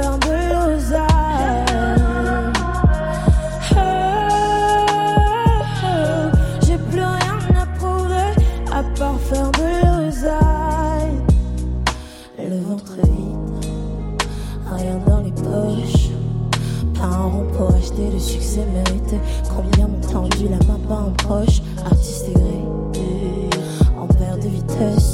faire de l'oseille. J'ai plus rien à prouver à part faire de l'oseille. Le ventre vide, rien dans les poches. Pas un rond pour acheter le succès mérité. Combien m'ont tendu la main pas en proche, artiste aigri, en perte de vitesse.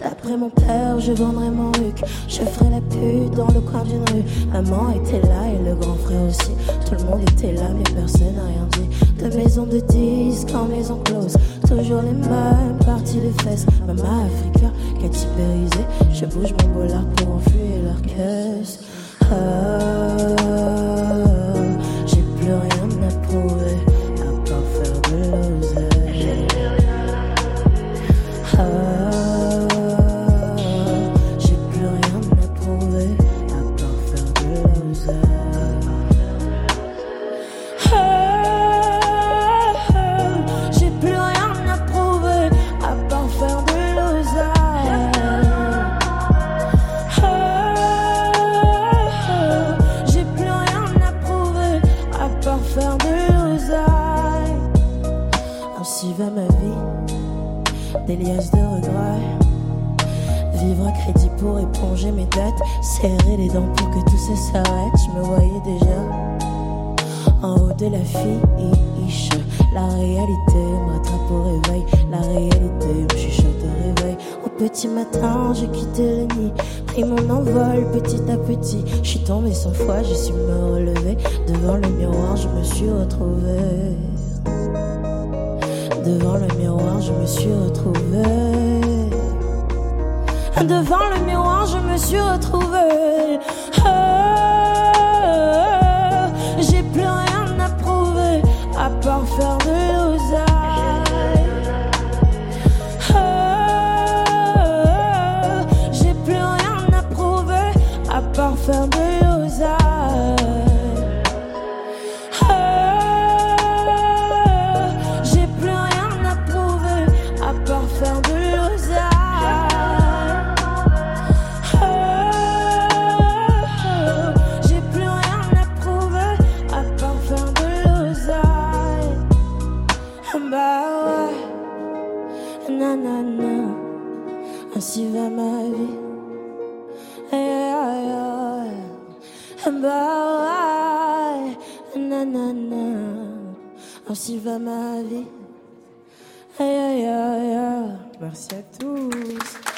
D'après mon père, je vendrai mon huc. Je ferai la pute dans le coin d'une rue. Maman était là et le grand frère aussi. Tout le monde était là, mais personne n'a rien dit. De maison de disques en maison close. Toujours les mêmes parties de fesses. Maman Africa, catégorisée. Je bouge mon bolard pour enfuir leur caisse. Ah, des liasses de regrets. Vivre à crédit pour éponger mes dettes. Serrer les dents pour que tout ça s'arrête. Je me voyais déjà en haut de la fiche. La réalité me rattrape au réveil. La réalité me chuchote au réveil. Au petit matin, j'ai quitté le nid. Pris mon envol petit à petit. Je suis tombée cent fois, j'ai su me relever. Devant le miroir, je me suis retrouvée. Devant le miroir, je me suis retrouvée. Devant le miroir, je me suis retrouvée. Ah, j'ai plus rien à prouver à part faire de l'oseille. Ah, j'ai plus rien à prouver à part faire de l'oseille. Ouais, nanana, ainsi va ma vie. Aïe, aïe. Bah ouais, nanana, ainsi va ma vie. Aïe, aïe, aïe, aïe. Merci à tous.